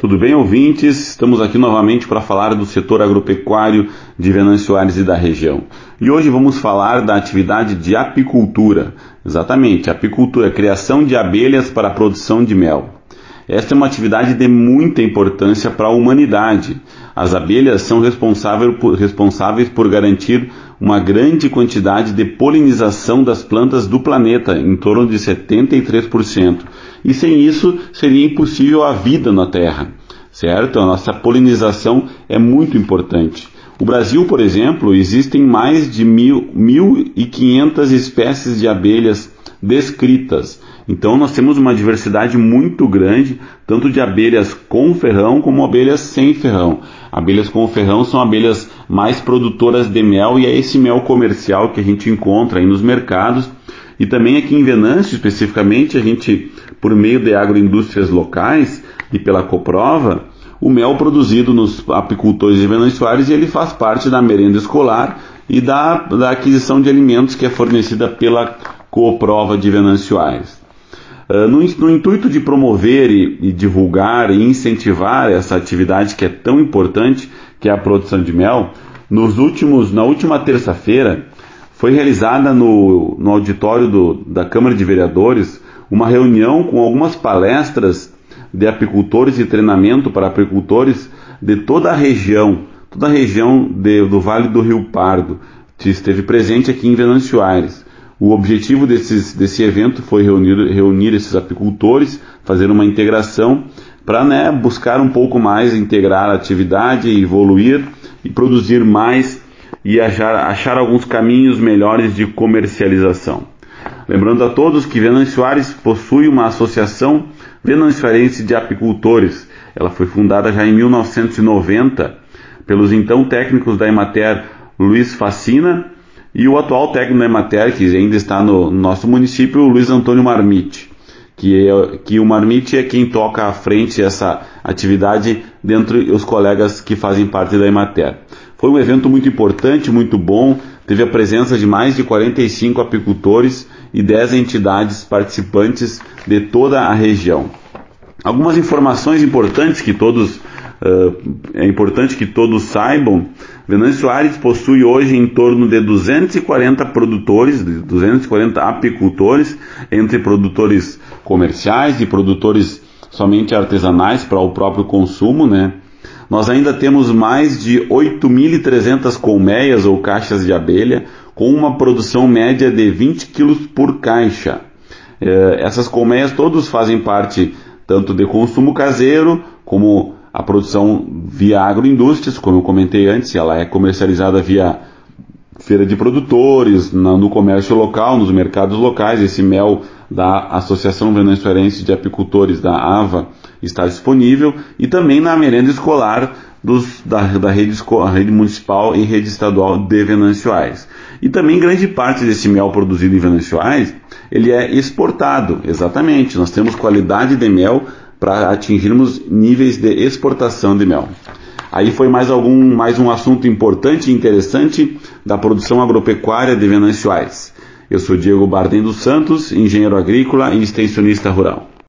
Tudo bem, ouvintes? Estamos aqui novamente para falar do setor agropecuário de Venâncio Aires e da região. E hoje vamos falar da atividade de apicultura. Exatamente, apicultura, criação de abelhas para a produção de mel. Esta é uma atividade de muita importância para a humanidade. As abelhas são responsáveis por, garantir uma grande quantidade de polinização das plantas do planeta, em torno de 73%. E sem isso seria impossível a vida na Terra, certo? A nossa polinização é muito importante. O Brasil, por exemplo, existem mais de 1.500 espécies de abelhas descritas. Então nós temos uma diversidade muito grande, tanto de abelhas com ferrão como abelhas sem ferrão. Abelhas com ferrão são abelhas mais produtoras de mel e é esse mel comercial que a gente encontra aí nos mercados. E também aqui em Venâncio, especificamente, a gente, por meio de agroindústrias locais e pela Coprova, o mel produzido nos apicultores de Venâncio Aires, ele faz parte da merenda escolar e da, da aquisição de alimentos que é fornecida pela Coprova de Venâncio Aires. Uh, no, no, intuito de promover e, e, divulgar e incentivar essa atividade que é tão importante, que é a produção de mel, nos últimos, na última terça-feira foi realizada no, no auditório do, da Câmara de Vereadores uma reunião com algumas palestras de apicultores e treinamento para apicultores de toda a região, toda a região de, do Vale do Rio Pardo, que esteve presente aqui em Venâncio Aires. O objetivo desses, desse evento foi reunir, reunir esses apicultores, fazer uma integração para né, buscar um pouco mais integrar a atividade, evoluir e produzir mais e achar, achar alguns caminhos melhores de comercialização. Lembrando a todos que Venâncio Aires possui uma associação venanciarense de apicultores. Ela foi fundada já em 1990 pelos então técnicos da Emater Luiz Facina e o atual técnico da Emater, que ainda está no nosso município, o Luiz Antônio Marmite, que, é, que o Marmite é quem toca à frente essa atividade dentre os colegas que fazem parte da Emater. Foi um evento muito importante, muito bom, teve a presença de mais de 45 apicultores e 10 entidades participantes de toda a região. Algumas informações importantes que todos é importante que todos saibam, Venâncio Aires possui hoje em torno de 240 produtores, 240 apicultores, entre produtores comerciais e produtores somente artesanais para o próprio consumo, né? Nós ainda temos mais de 8.300 colmeias ou caixas de abelha, com uma produção média de 20 kg por caixa. Uh, essas colmeias todos fazem parte tanto de consumo caseiro como a produção via agroindústrias, como eu comentei antes, ela é comercializada via feira de produtores, no comércio local, nos mercados locais. Esse mel da Associação Venezuelense de Apicultores, da AVA, está disponível e também na merenda escolar dos, da, da rede, rede, municipal e rede estadual de Venançoais. E também grande parte desse mel produzido em Venançoais, ele é exportado, exatamente. Nós temos qualidade de mel para atingirmos níveis de exportação de mel. Aí foi mais algum mais um assunto importante e interessante da produção agropecuária de Venâncio Aires. Eu sou Diego Bardem dos Santos, engenheiro agrícola e extensionista rural.